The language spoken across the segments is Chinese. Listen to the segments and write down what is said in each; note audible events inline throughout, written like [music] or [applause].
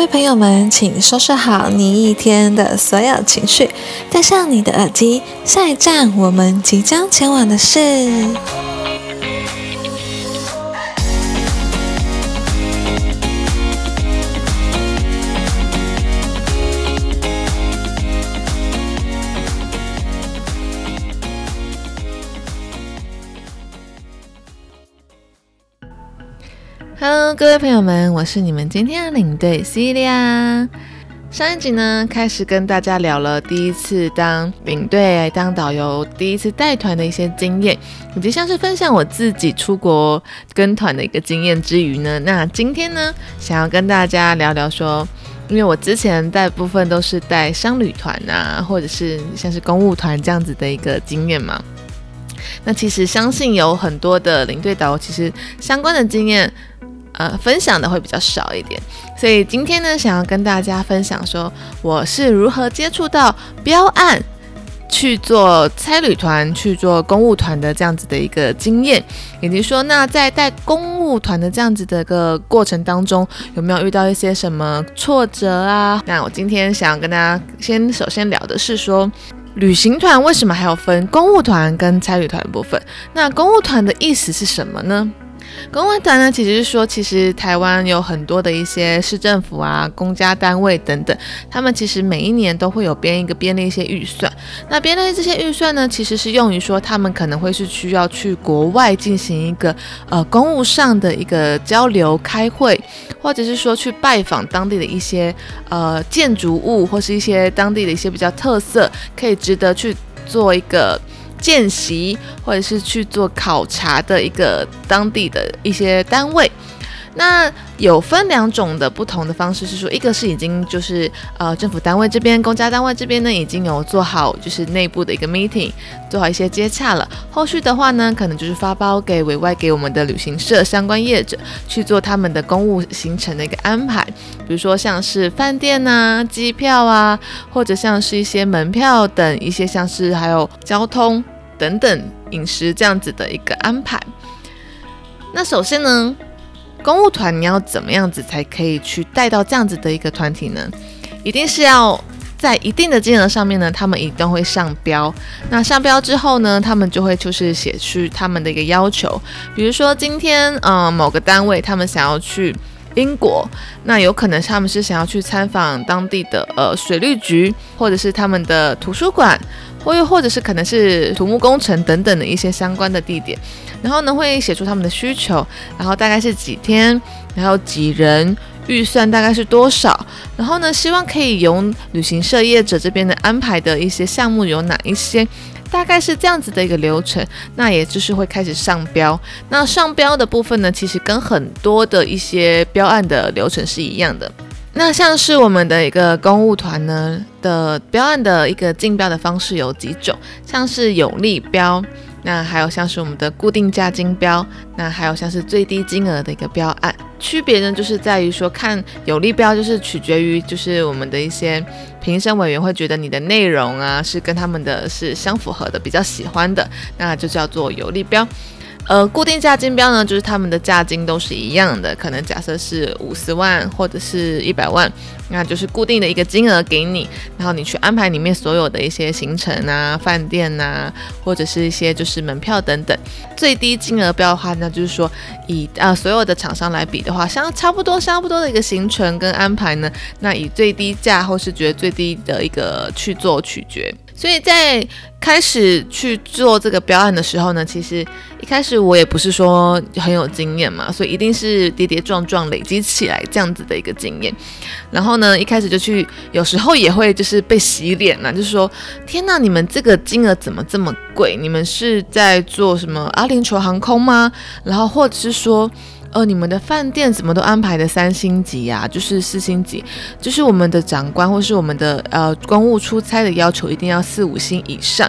各位朋友们，请收拾好你一天的所有情绪，带上你的耳机，下一站我们即将前往的是。各位朋友们，我是你们今天的领队 Celia。上一集呢，开始跟大家聊了第一次当领队、当导游、第一次带团的一些经验，以及像是分享我自己出国跟团的一个经验之余呢，那今天呢，想要跟大家聊聊说，因为我之前大部分都是带商旅团啊，或者是像是公务团这样子的一个经验嘛。那其实相信有很多的领队导游，其实相关的经验。呃，分享的会比较少一点，所以今天呢，想要跟大家分享说，我是如何接触到标案去做差旅团、去做公务团的这样子的一个经验，以及说，那在带公务团的这样子的一个过程当中，有没有遇到一些什么挫折啊？那我今天想要跟大家先首先聊的是说，旅行团为什么还要分公务团跟差旅团部分？那公务团的意思是什么呢？公务团呢，其实是说，其实台湾有很多的一些市政府啊、公家单位等等，他们其实每一年都会有编一个编的一些预算。那编的这些预算呢，其实是用于说，他们可能会是需要去国外进行一个呃公务上的一个交流、开会，或者是说去拜访当地的一些呃建筑物，或是一些当地的一些比较特色，可以值得去做一个。见习或者是去做考察的一个当地的一些单位，那有分两种的不同的方式，是说一个是已经就是呃政府单位这边、公家单位这边呢已经有做好就是内部的一个 meeting，做好一些接洽了。后续的话呢，可能就是发包给委外给我们的旅行社相关业者去做他们的公务行程的一个安排，比如说像是饭店啊、机票啊，或者像是一些门票等一些像是还有交通。等等饮食这样子的一个安排。那首先呢，公务团你要怎么样子才可以去带到这样子的一个团体呢？一定是要在一定的金额上面呢，他们一定会上标。那上标之后呢，他们就会就是写出他们的一个要求。比如说今天，嗯，某个单位他们想要去英国，那有可能他们是想要去参访当地的呃水利局，或者是他们的图书馆。或又或者是可能是土木工程等等的一些相关的地点，然后呢会写出他们的需求，然后大概是几天，然后几人，预算大概是多少，然后呢希望可以由旅行社业者这边的安排的一些项目有哪一些，大概是这样子的一个流程，那也就是会开始上标。那上标的部分呢，其实跟很多的一些标案的流程是一样的。那像是我们的一个公务团呢的标案的一个竞标的方式有几种，像是有利标，那还有像是我们的固定价金标，那还有像是最低金额的一个标案。区别呢就是在于说，看有利标就是取决于就是我们的一些评审委员会觉得你的内容啊是跟他们的是相符合的，比较喜欢的，那就叫做有利标。呃，固定价金标呢，就是他们的价金都是一样的，可能假设是五十万或者是一百万，那就是固定的一个金额给你，然后你去安排里面所有的一些行程啊、饭店呐，或者是一些就是门票等等。最低金额标的话，那就是说以啊所有的厂商来比的话，相差不多、差不多的一个行程跟安排呢，那以最低价或是觉得最低的一个去做取决。所以在开始去做这个标案的时候呢，其实一开始我也不是说很有经验嘛，所以一定是跌跌撞撞累积起来这样子的一个经验。然后呢，一开始就去，有时候也会就是被洗脸了，就是说，天呐，你们这个金额怎么这么贵？你们是在做什么阿联酋航空吗？然后或者是说。呃，你们的饭店怎么都安排的三星级呀？就是四星级，就是我们的长官或是我们的呃公务出差的要求一定要四五星以上。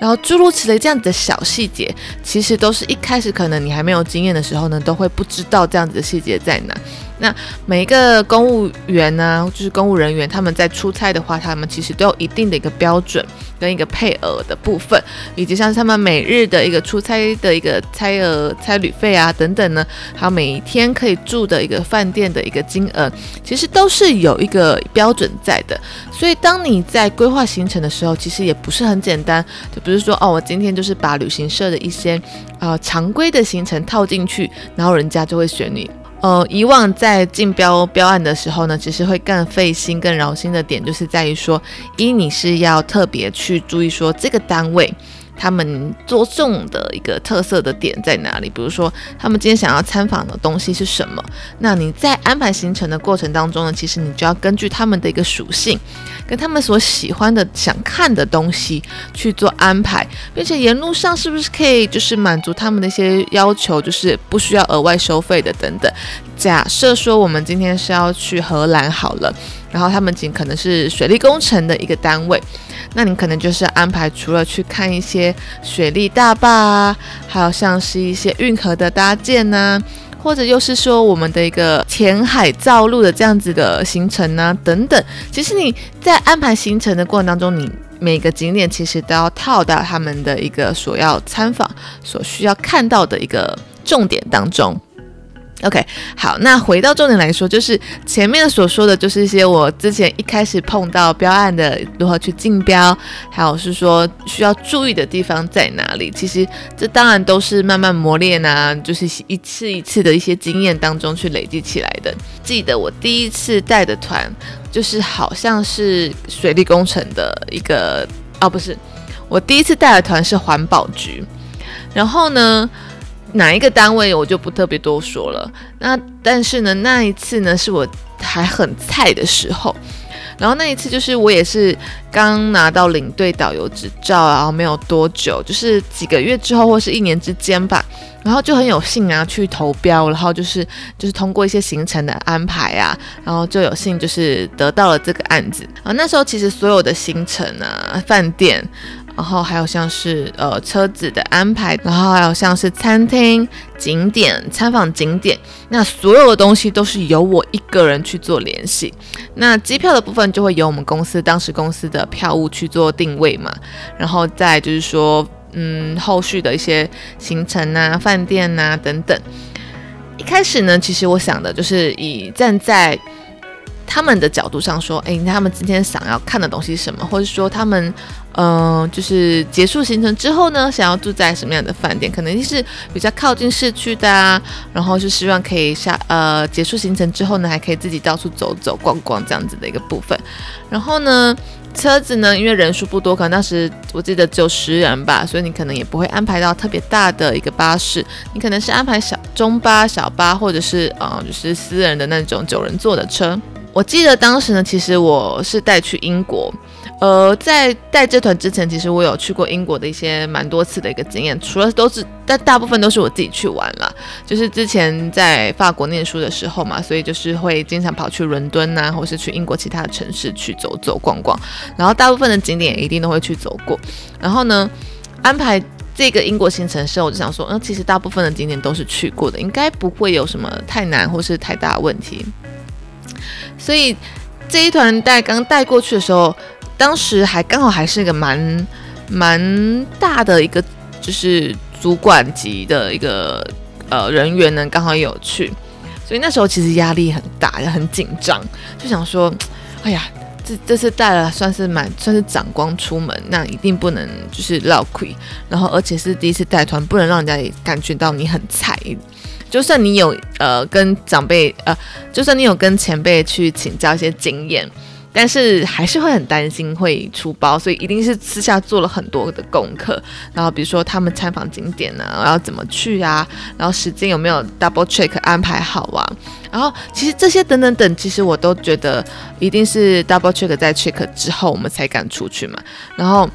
然后诸如此类这样子的小细节，其实都是一开始可能你还没有经验的时候呢，都会不知道这样子的细节在哪。那每一个公务员呢，就是公务人员，他们在出差的话，他们其实都有一定的一个标准，跟一个配额的部分，以及像是他们每日的一个出差的一个差额、差旅费啊等等呢，还有每一天可以住的一个饭店的一个金额，其实都是有一个标准在的。所以当你在规划行程的时候，其实也不是很简单，就不是说哦，我今天就是把旅行社的一些呃常规的行程套进去，然后人家就会选你。呃，以往在竞标标案的时候呢，其实会更费心、更劳心的点，就是在于说，一你是要特别去注意说这个单位。他们着重的一个特色的点在哪里？比如说，他们今天想要参访的东西是什么？那你在安排行程的过程当中呢，其实你就要根据他们的一个属性，跟他们所喜欢的、想看的东西去做安排，并且沿路上是不是可以就是满足他们的一些要求，就是不需要额外收费的等等。假设说我们今天是要去荷兰好了，然后他们仅可能是水利工程的一个单位。那你可能就是安排除了去看一些水利大坝啊，还有像是一些运河的搭建呐，或者又是说我们的一个填海造陆的这样子的行程呢，等等。其实你在安排行程的过程当中，你每个景点其实都要套到他们的一个所要参访、所需要看到的一个重点当中。OK，好，那回到重点来说，就是前面所说的就是一些我之前一开始碰到标案的如何去竞标，还有是说需要注意的地方在哪里。其实这当然都是慢慢磨练啊，就是一次一次的一些经验当中去累积起来的。记得我第一次带的团，就是好像是水利工程的一个，哦，不是，我第一次带的团是环保局，然后呢。哪一个单位我就不特别多说了。那但是呢，那一次呢是我还很菜的时候，然后那一次就是我也是刚拿到领队导游执照，然后没有多久，就是几个月之后或是一年之间吧，然后就很有幸啊去投标，然后就是就是通过一些行程的安排啊，然后就有幸就是得到了这个案子啊。那时候其实所有的行程啊，饭店。然后还有像是呃车子的安排，然后还有像是餐厅、景点、参访景点，那所有的东西都是由我一个人去做联系。那机票的部分就会由我们公司当时公司的票务去做定位嘛，然后再就是说，嗯，后续的一些行程啊、饭店啊等等。一开始呢，其实我想的就是以站在。他们的角度上说，诶，他们今天想要看的东西是什么，或者说他们，嗯，就是结束行程之后呢，想要住在什么样的饭店，可能是比较靠近市区的啊，然后是希望可以下，呃，结束行程之后呢，还可以自己到处走走逛逛这样子的一个部分。然后呢，车子呢，因为人数不多，可能当时我记得只有十人吧，所以你可能也不会安排到特别大的一个巴士，你可能是安排小中巴、小巴，或者是呃，就是私人的那种九人座的车。我记得当时呢，其实我是带去英国，呃，在带这团之前，其实我有去过英国的一些蛮多次的一个经验，除了都是，但大部分都是我自己去玩了。就是之前在法国念书的时候嘛，所以就是会经常跑去伦敦呐，或是去英国其他的城市去走走逛逛，然后大部分的景点也一定都会去走过。然后呢，安排这个英国行程的时候，我就想说，嗯，其实大部分的景点都是去过的，应该不会有什么太难或是太大问题。所以这一团带刚带过去的时候，当时还刚好还是一个蛮蛮大的一个，就是主管级的一个呃人员呢，刚好有去，所以那时候其实压力很大，也很紧张，就想说，哎呀，这这次带了算是蛮算是长光出门，那一定不能就是落亏，然后而且是第一次带团，不能让人家也感觉到你很菜。就算你有呃跟长辈呃，就算你有跟前辈去请教一些经验，但是还是会很担心会出包，所以一定是私下做了很多的功课。然后比如说他们参访景点呢，然后怎么去啊，然后时间有没有 double check 安排好啊？然后其实这些等等等，其实我都觉得一定是 double check 在 check 之后我们才敢出去嘛。然后。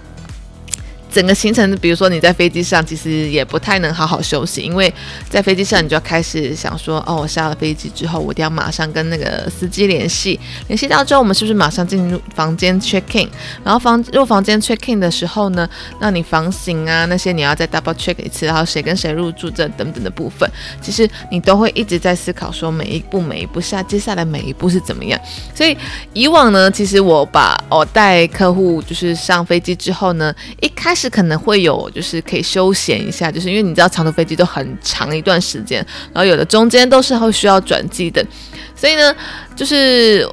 整个行程，比如说你在飞机上，其实也不太能好好休息，因为在飞机上你就要开始想说，哦，我下了飞机之后，我一定要马上跟那个司机联系，联系到之后，我们是不是马上进入房间 check in？然后房入房间 check in 的时候呢，那你房型啊那些你要再 double check 一次，然后谁跟谁入住这等等的部分，其实你都会一直在思考说每一步每一步下接下来每一步是怎么样。所以以往呢，其实我把我带客户就是上飞机之后呢，一开始。是可能会有，就是可以休闲一下，就是因为你知道长途飞机都很长一段时间，然后有的中间都是会需要转机的，所以呢，就是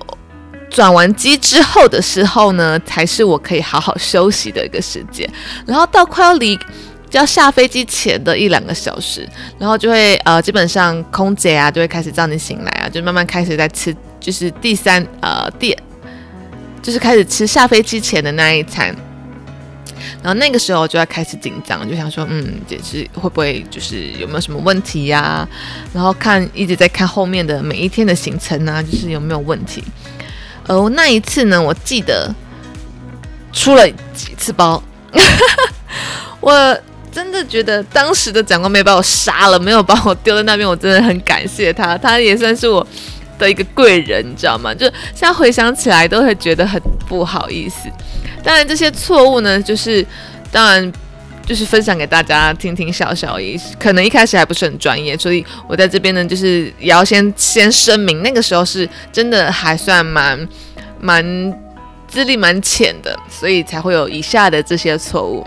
转完机之后的时候呢，才是我可以好好休息的一个时间。然后到快要离就要下飞机前的一两个小时，然后就会呃，基本上空姐啊就会开始叫你醒来啊，就慢慢开始在吃，就是第三呃第，就是开始吃下飞机前的那一餐。然后那个时候就要开始紧张，就想说，嗯，就是会不会就是有没有什么问题呀？然后看一直在看后面的每一天的行程啊，就是有没有问题。而那一次呢，我记得出了几次包，我真的觉得当时的长官没把我杀了，没有把我丢在那边，我真的很感谢他，他也算是我的一个贵人，你知道吗？就现在回想起来都会觉得很不好意思。当然，这些错误呢，就是当然就是分享给大家听听笑笑，也可能一开始还不是很专业，所以我在这边呢，就是也要先先声明，那个时候是真的还算蛮蛮资历蛮浅的，所以才会有以下的这些错误。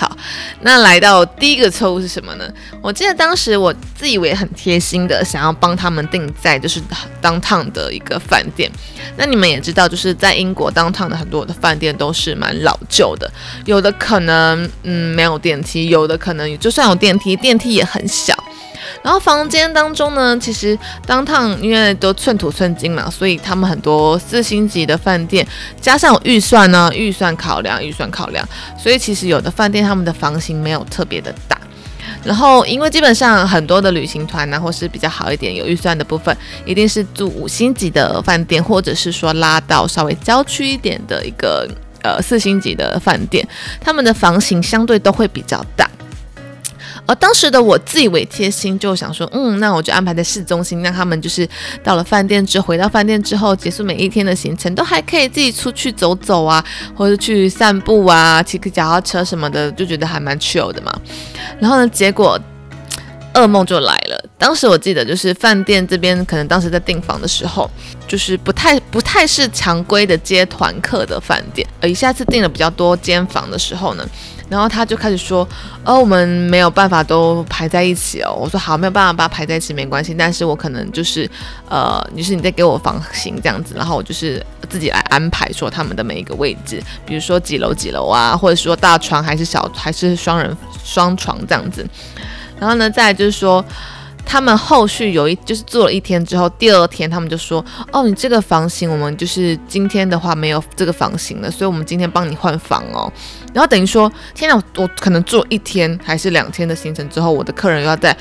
好，那来到第一个错误是什么呢？我记得当时我自以为很贴心的，想要帮他们订在就是当趟的一个饭店。那你们也知道，就是在英国当趟的很多的饭店都是蛮老旧的，有的可能嗯没有电梯，有的可能就算有电梯，电梯也很小。然后房间当中呢，其实当趟因为都寸土寸金嘛，所以他们很多四星级的饭店，加上预算呢，预算考量，预算考量，所以其实有的饭店他们的房型没有特别的大。然后因为基本上很多的旅行团呢，或是比较好一点有预算的部分，一定是住五星级的饭店，或者是说拉到稍微郊区一点的一个呃四星级的饭店，他们的房型相对都会比较大。而当时的我自以为贴心，就想说，嗯，那我就安排在市中心，让他们就是到了饭店之，回到饭店之后，结束每一天的行程，都还可以自己出去走走啊，或者去散步啊，骑个脚踏车什么的，就觉得还蛮 chill 的嘛。然后呢，结果噩梦就来了。当时我记得，就是饭店这边可能当时在订房的时候，就是不太不太是常规的接团客的饭店，而一下次订了比较多间房的时候呢。然后他就开始说，呃，我们没有办法都排在一起哦。我说好，没有办法把排在一起没关系，但是我可能就是，呃，你是你在给我房型这样子，然后我就是自己来安排说他们的每一个位置，比如说几楼几楼啊，或者说大床还是小还是双人双床这样子。然后呢，再就是说。他们后续有一就是做了一天之后，第二天他们就说：“哦，你这个房型我们就是今天的话没有这个房型了，所以我们今天帮你换房哦。”然后等于说，天哪，我可能做一天还是两天的行程之后，我的客人又要在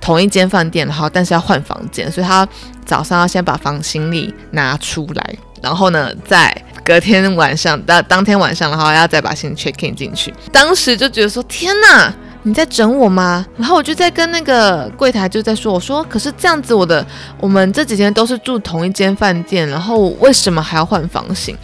同一间饭店，然后但是要换房间，所以他早上要先把房行李拿出来，然后呢，在隔天晚上当当天晚上，然后要再把行李 check in 进去。当时就觉得说：“天哪！”你在整我吗？然后我就在跟那个柜台就在说，我说可是这样子，我的我们这几天都是住同一间饭店，然后为什么还要换房型？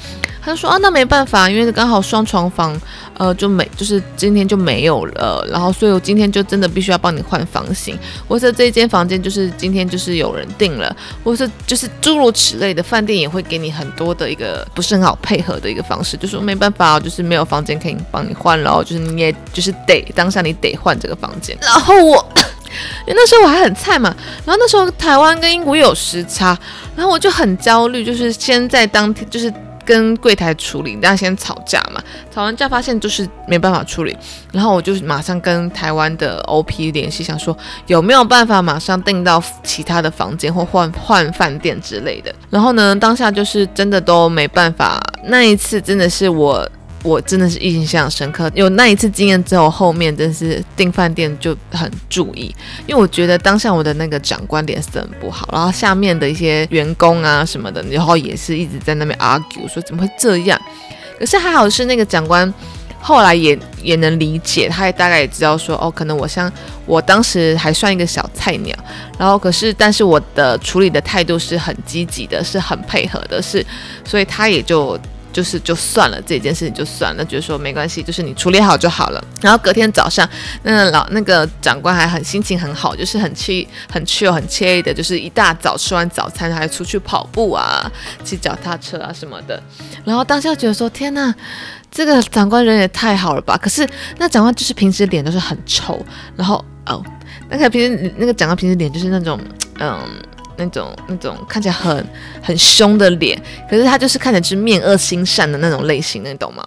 他就说啊，那没办法，因为刚好双床房，呃，就没，就是今天就没有了，然后所以我今天就真的必须要帮你换房型，或者这一间房间就是今天就是有人订了，或是就是诸如此类的，饭店也会给你很多的一个不是很好配合的一个方式，就说没办法，就是没有房间可以帮你换了，就是你也就是得当下你得换这个房间，然后我，[laughs] 因为那时候我还很菜嘛，然后那时候台湾跟英国有时差，然后我就很焦虑，就是先在当天就是。跟柜台处理，大家先吵架嘛，吵完架发现就是没办法处理，然后我就马上跟台湾的 OP 联系，想说有没有办法马上订到其他的房间或换换饭店之类的。然后呢，当下就是真的都没办法，那一次真的是我。我真的是印象深刻，有那一次经验之后，后面真是订饭店就很注意，因为我觉得当下我的那个长官脸色很不好，然后下面的一些员工啊什么的，然后也是一直在那边 argue 说怎么会这样，可是还好是那个长官后来也也能理解，他也大概也知道说，哦，可能我像我当时还算一个小菜鸟，然后可是但是我的处理的态度是很积极的，是很配合的，是，所以他也就。就是就算了这件事情就算了，觉得说没关系，就是你处理好就好了。然后隔天早上，那老那个长官还很心情很好，就是很气很气哦很惬意的，就是一大早吃完早餐还出去跑步啊，骑脚踏车啊什么的。然后当下觉得说天呐，这个长官人也太好了吧！可是那长官就是平时脸都是很臭，然后哦，那个平时那个长官平时脸就是那种嗯。那种那种看起来很很凶的脸，可是他就是看起来是面恶心善的那种类型，你懂吗？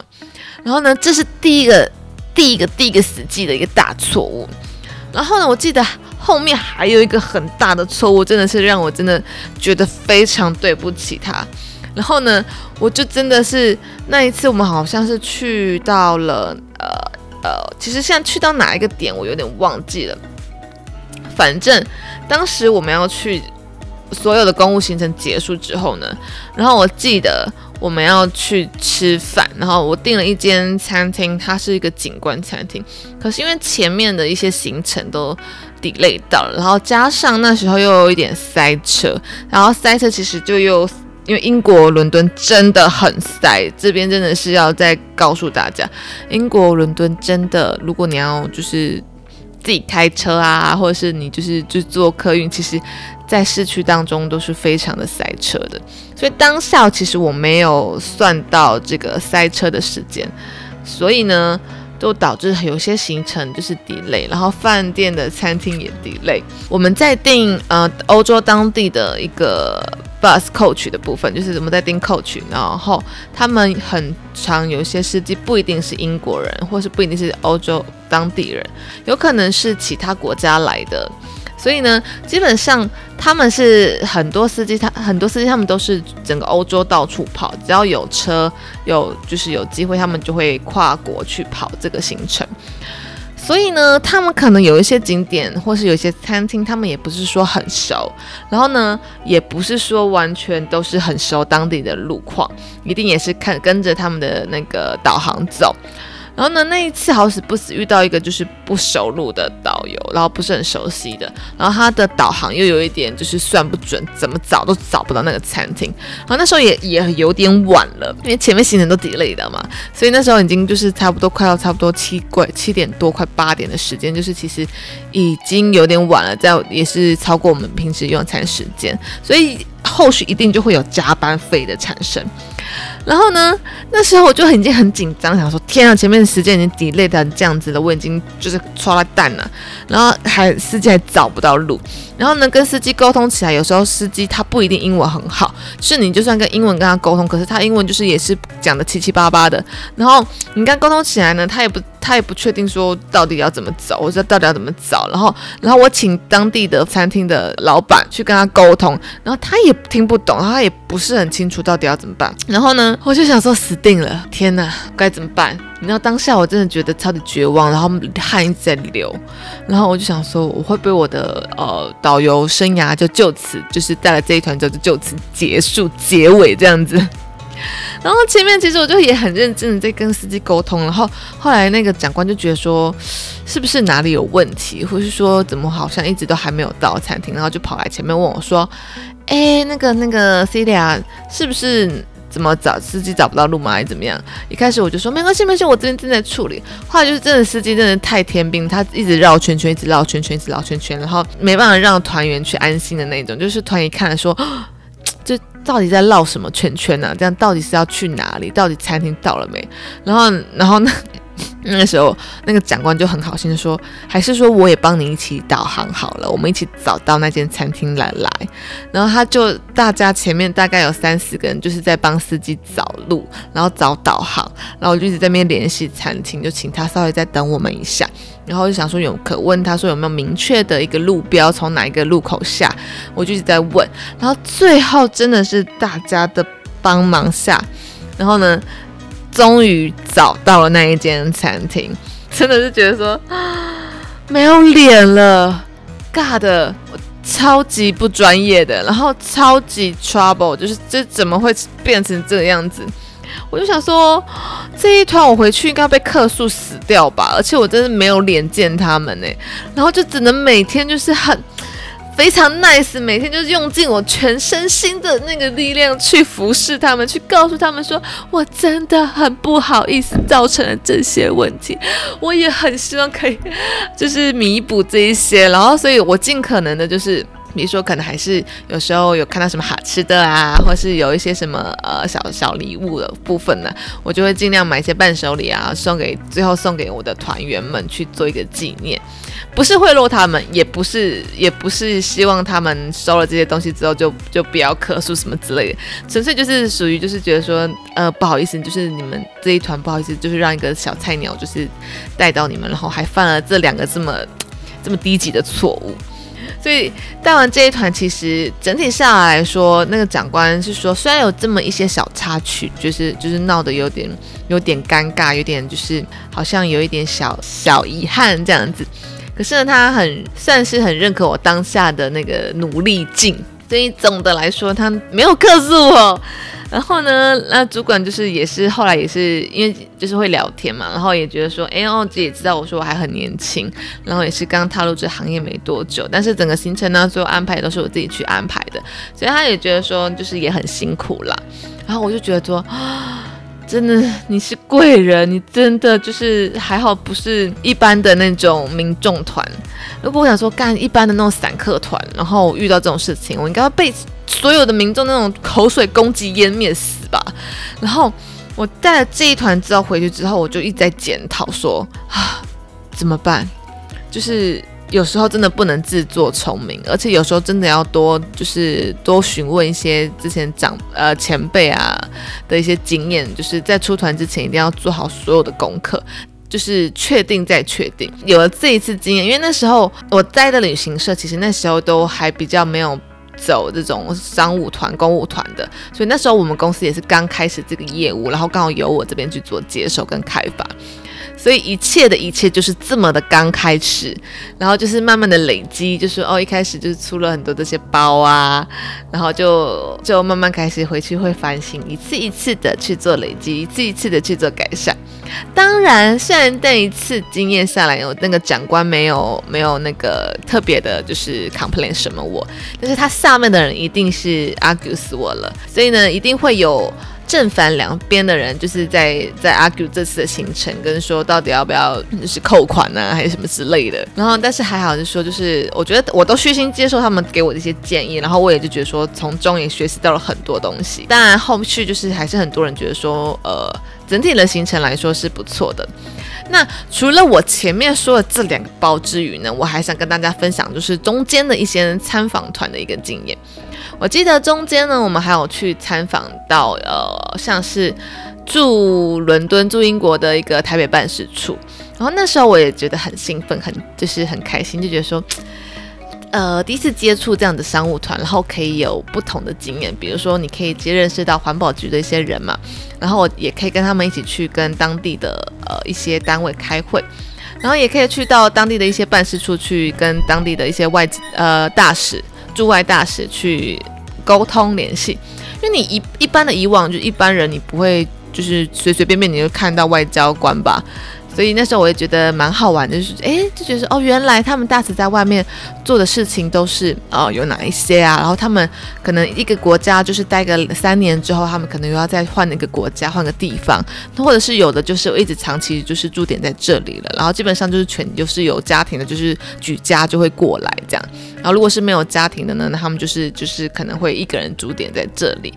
然后呢，这是第一个第一个第一个死记的一个大错误。然后呢，我记得后面还有一个很大的错误，真的是让我真的觉得非常对不起他。然后呢，我就真的是那一次，我们好像是去到了呃呃，其实现在去到哪一个点，我有点忘记了。反正当时我们要去。所有的公务行程结束之后呢，然后我记得我们要去吃饭，然后我订了一间餐厅，它是一个景观餐厅。可是因为前面的一些行程都 delay 到了，然后加上那时候又有一点塞车，然后塞车其实就又因为英国伦敦真的很塞，这边真的是要再告诉大家，英国伦敦真的，如果你要就是自己开车啊，或者是你就是就坐客运，其实。在市区当中都是非常的塞车的，所以当下其实我没有算到这个塞车的时间，所以呢，都导致有些行程就是 delay，然后饭店的餐厅也 delay。我们在订呃欧洲当地的一个 bus coach 的部分，就是我们在订 coach，然后他们很常有些司机不一定是英国人，或是不一定是欧洲当地人，有可能是其他国家来的。所以呢，基本上他们是很多司机，他很多司机他们都是整个欧洲到处跑，只要有车有就是有机会，他们就会跨国去跑这个行程。所以呢，他们可能有一些景点或是有一些餐厅，他们也不是说很熟，然后呢，也不是说完全都是很熟当地的路况，一定也是看跟着他们的那个导航走。然后呢，那一次好死不死遇到一个就是不熟路的导游，然后不是很熟悉的，然后他的导航又有一点就是算不准，怎么找都找不到那个餐厅。然后那时候也也有点晚了，[laughs] 因为前面行程都 delay 的嘛，所以那时候已经就是差不多快要差不多七快七点多快八点的时间，就是其实已经有点晚了，在也是超过我们平时用餐时间，所以后续一定就会有加班费的产生。然后呢？那时候我就已经很紧张，想说：天啊，前面的时间已经 delay 到这样子了，我已经就是抓了蛋了。然后还司机还找不到路。然后呢，跟司机沟通起来，有时候司机他不一定英文很好，是你就算跟英文跟他沟通，可是他英文就是也是讲的七七八八的。然后你跟他沟通起来呢，他也不他也不确定说到底要怎么走，或者到底要怎么走。然后然后我请当地的餐厅的老板去跟他沟通，然后他也听不懂，他也不是很清楚到底要怎么办。然后呢，我就想说死定了，天哪，该怎么办？你知道当下我真的觉得超级绝望，然后汗一直在流，然后我就想说，我会被我的呃导游生涯就就此就是带了这一团之后就就此结束结尾这样子。[laughs] 然后前面其实我就也很认真的在跟司机沟通，然后后来那个长官就觉得说，是不是哪里有问题，或是说怎么好像一直都还没有到餐厅，然后就跑来前面问我说，哎，那个那个 Celia 是不是？怎么找司机找不到路吗？还是怎么样？一开始我就说没关系，没关系，我这边正在处理。后来就是真的司机真的太天兵，他一直绕圈圈，一直绕圈圈，一直绕圈圈，然后没办法让团员去安心的那种。就是团一看了说，[gasps] 这到底在绕什么圈圈呢？这样到底是要去哪里？到底餐厅到了没？然后，然后呢？[laughs] 那个时候，那个长官就很好心的说：“还是说我也帮你一起导航好了，我们一起找到那间餐厅来来。”然后他就大家前面大概有三四个人，就是在帮司机找路，然后找导航。然后我就一直在那边联系餐厅，就请他稍微再等我们一下。然后就想说有可问他说有没有明确的一个路标，从哪一个路口下？我就一直在问。然后最后真的是大家的帮忙下，然后呢？终于找到了那一间餐厅，真的是觉得说 [gasps] 没有脸了，尬的，我超级不专业的，然后超级 trouble，就是这怎么会变成这个样子？我就想说，[gasps] 这一团我回去应该被客诉死掉吧，而且我真的没有脸见他们呢，然后就只能每天就是很。非常 nice，每天就是用尽我全身心的那个力量去服侍他们，去告诉他们说，我真的很不好意思造成了这些问题，我也很希望可以就是弥补这一些，然后所以我尽可能的就是。比如说，可能还是有时候有看到什么好吃的啊，或是有一些什么呃小小礼物的部分呢，我就会尽量买一些伴手礼啊，送给最后送给我的团员们去做一个纪念，不是贿赂他们，也不是也不是希望他们收了这些东西之后就就不要客诉什么之类的，纯粹就是属于就是觉得说呃不好意思，就是你们这一团不好意思，就是让一个小菜鸟就是带到你们，然后还犯了这两个这么这么低级的错误。所以带完这一团，其实整体上来说，那个长官是说，虽然有这么一些小插曲，就是就是闹得有点有点尴尬，有点就是好像有一点小小遗憾这样子，可是呢，他很算是很认可我当下的那个努力劲，所以总的来说，他没有克诉我。然后呢，那主管就是也是后来也是因为就是会聊天嘛，然后也觉得说，哎，哦，姐也知道我说我还很年轻，然后也是刚踏入这行业没多久，但是整个行程呢，所有安排都是我自己去安排的，所以他也觉得说，就是也很辛苦啦。然后我就觉得说，啊，真的你是贵人，你真的就是还好不是一般的那种民众团。如果我想说干一般的那种散客团，然后遇到这种事情，我应该要被。所有的民众那种口水攻击湮灭死吧！然后我带了这一团之后回去之后，我就一直在检讨说啊，怎么办？就是有时候真的不能自作聪明，而且有时候真的要多就是多询问一些之前长呃前辈啊的一些经验，就是在出团之前一定要做好所有的功课，就是确定再确定。有了这一次经验，因为那时候我待的旅行社其实那时候都还比较没有。走这种商务团、公务团的，所以那时候我们公司也是刚开始这个业务，然后刚好由我这边去做接手跟开发，所以一切的一切就是这么的刚开始，然后就是慢慢的累积，就是哦一开始就是出了很多这些包啊，然后就就慢慢开始回去会反省，一次一次的去做累积，一次一次的去做改善。当然，虽然那一次经验下来，有那个长官没有没有那个特别的，就是 complain 什么我，但是他下面的人一定是 argue 死我了，所以呢，一定会有。正反两边的人就是在在 argue 这次的行程，跟说到底要不要就是扣款呢，还是什么之类的。然后，但是还好，就说就是我觉得我都虚心接受他们给我的一些建议，然后我也就觉得说从中也学习到了很多东西。当然，后续就是还是很多人觉得说，呃，整体的行程来说是不错的。那除了我前面说的这两个包之余呢，我还想跟大家分享，就是中间的一些参访团的一个经验。我记得中间呢，我们还有去参访到呃，像是驻伦敦、驻英国的一个台北办事处，然后那时候我也觉得很兴奋，很就是很开心，就觉得说，呃，第一次接触这样的商务团，然后可以有不同的经验，比如说你可以接认识到环保局的一些人嘛，然后我也可以跟他们一起去跟当地的呃一些单位开会，然后也可以去到当地的一些办事处去跟当地的一些外呃大使。驻外大使去沟通联系，因为你一一般的以往就一般人，你不会就是随随便便你就看到外交官吧。所以那时候我也觉得蛮好玩的，就是哎，就觉得哦，原来他们大使在外面做的事情都是哦有哪一些啊？然后他们可能一个国家就是待个三年之后，他们可能又要再换一个国家，换个地方，或者是有的就是一直长期就是驻点在这里了，然后基本上就是全就是有家庭的，就是举家就会过来这样。然后如果是没有家庭的呢，那他们就是就是可能会一个人驻点在这里。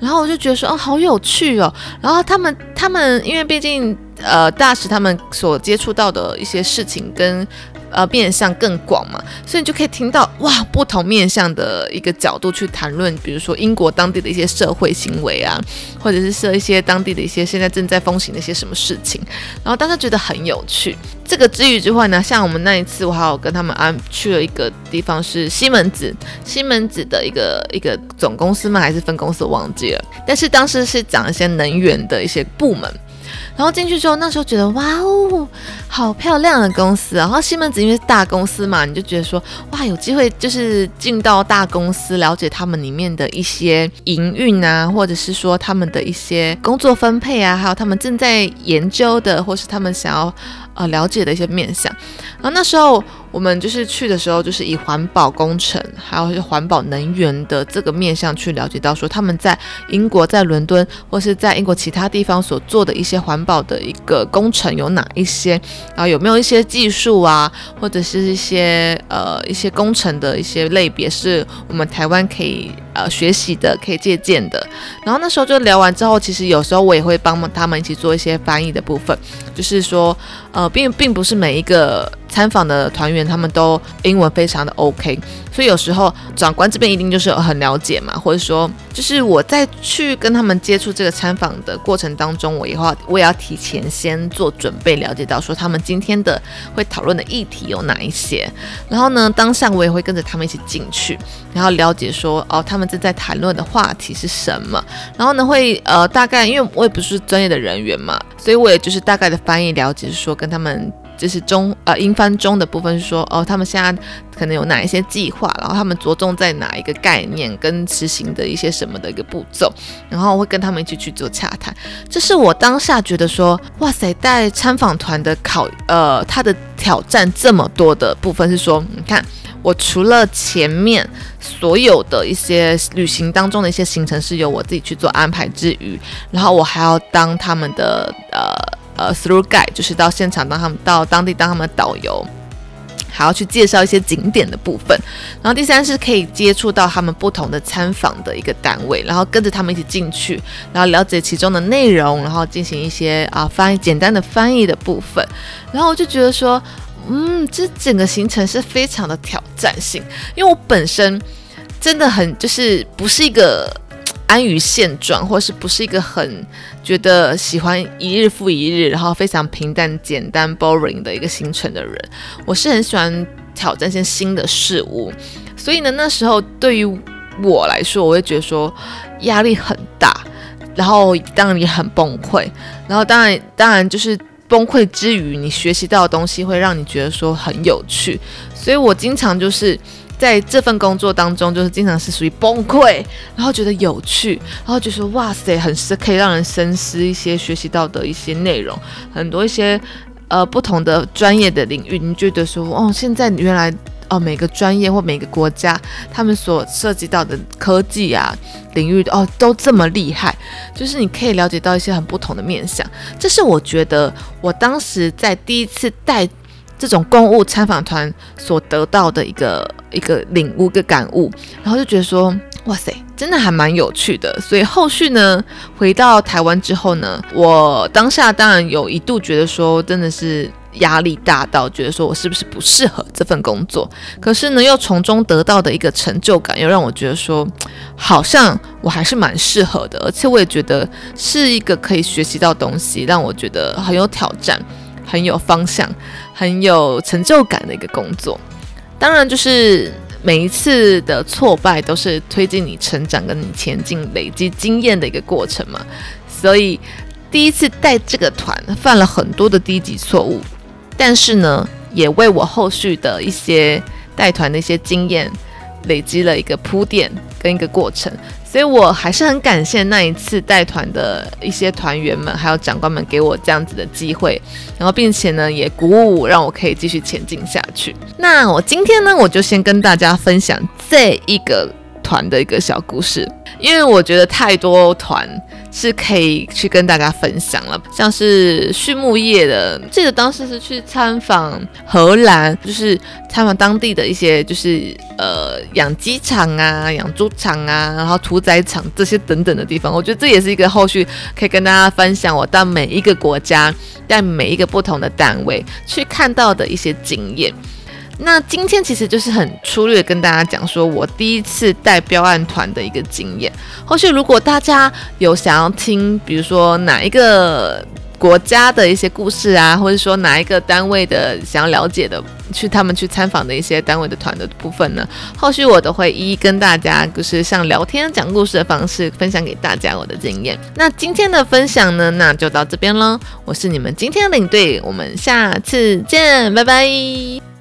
然后我就觉得说哦，好有趣哦。然后他们他们因为毕竟。呃，大使他们所接触到的一些事情跟呃面向更广嘛，所以你就可以听到哇，不同面向的一个角度去谈论，比如说英国当地的一些社会行为啊，或者是设一些当地的一些现在正在风行的一些什么事情，然后大家觉得很有趣。这个之余之外呢，像我们那一次，我还有跟他们安去了一个地方是西门子，西门子的一个一个总公司吗？还是分公司？忘记了。但是当时是讲一些能源的一些部门。然后进去之后，那时候觉得哇哦，好漂亮的公司啊！然后西门子因为是大公司嘛，你就觉得说哇，有机会就是进到大公司，了解他们里面的一些营运啊，或者是说他们的一些工作分配啊，还有他们正在研究的，或是他们想要。呃，了解的一些面向，然后那时候我们就是去的时候，就是以环保工程，还有是环保能源的这个面向去了解到，说他们在英国，在伦敦或是在英国其他地方所做的一些环保的一个工程有哪一些，然后有没有一些技术啊，或者是一些呃一些工程的一些类别，是我们台湾可以呃学习的，可以借鉴的。然后那时候就聊完之后，其实有时候我也会帮他们一起做一些翻译的部分，就是说呃。并并不是每一个参访的团员他们都英文非常的 OK，所以有时候长官这边一定就是很了解嘛，或者说就是我在去跟他们接触这个参访的过程当中，我以后我也要提前先做准备，了解到说他们今天的会讨论的议题有哪一些，然后呢，当下我也会跟着他们一起进去，然后了解说哦，他们正在谈论的话题是什么，然后呢会呃大概因为我也不是专业的人员嘛，所以我也就是大概的翻译了解说跟他们。就是中呃英翻中的部分是说哦，他们现在可能有哪一些计划，然后他们着重在哪一个概念跟执行的一些什么的一个步骤，然后会跟他们一起去做洽谈。这是我当下觉得说，哇塞，带参访团的考呃，他的挑战这么多的部分是说，你看我除了前面所有的一些旅行当中的一些行程是由我自己去做安排之余，然后我还要当他们的呃。呃，through guide 就是到现场当他们到当地当他们的导游，还要去介绍一些景点的部分。然后第三是可以接触到他们不同的参访的一个单位，然后跟着他们一起进去，然后了解其中的内容，然后进行一些啊翻译简单的翻译的部分。然后我就觉得说，嗯，这整个行程是非常的挑战性，因为我本身真的很就是不是一个。安于现状，或是不是一个很觉得喜欢一日复一日，然后非常平淡、简单、boring 的一个行程的人。我是很喜欢挑战一些新的事物，所以呢，那时候对于我来说，我会觉得说压力很大，然后当然也很崩溃，然后当然当然就是崩溃之余，你学习到的东西会让你觉得说很有趣，所以我经常就是。在这份工作当中，就是经常是属于崩溃，然后觉得有趣，然后就说哇塞，很是可以让人深思一些学习到的一些内容，很多一些呃不同的专业的领域，你觉得说哦，现在原来哦每个专业或每个国家他们所涉及到的科技啊领域哦都这么厉害，就是你可以了解到一些很不同的面向，这是我觉得我当时在第一次带。这种公务参访团所得到的一个一个领悟、个感悟，然后就觉得说，哇塞，真的还蛮有趣的。所以后续呢，回到台湾之后呢，我当下当然有一度觉得说，真的是压力大到觉得说我是不是不适合这份工作。可是呢，又从中得到的一个成就感，又让我觉得说，好像我还是蛮适合的，而且我也觉得是一个可以学习到东西，让我觉得很有挑战。很有方向、很有成就感的一个工作，当然就是每一次的挫败都是推进你成长、跟你前进、累积经验的一个过程嘛。所以第一次带这个团犯了很多的低级错误，但是呢，也为我后续的一些带团的一些经验累积了一个铺垫跟一个过程。所以我还是很感谢那一次带团的一些团员们，还有长官们给我这样子的机会，然后并且呢也鼓舞让我可以继续前进下去。那我今天呢，我就先跟大家分享这一个团的一个小故事，因为我觉得太多团。是可以去跟大家分享了，像是畜牧业的，记得当时是去参访荷兰，就是参访当地的一些，就是呃养鸡场啊、养猪场啊，然后屠宰场这些等等的地方。我觉得这也是一个后续可以跟大家分享，我到每一个国家，在每一个不同的单位去看到的一些经验。那今天其实就是很粗略跟大家讲说，我第一次带标案团的一个经验。后续如果大家有想要听，比如说哪一个国家的一些故事啊，或者说哪一个单位的想要了解的，去他们去参访的一些单位的团的部分呢，后续我都会一一跟大家，就是像聊天讲故事的方式分享给大家我的经验。那今天的分享呢，那就到这边喽。我是你们今天的领队，我们下次见，拜拜。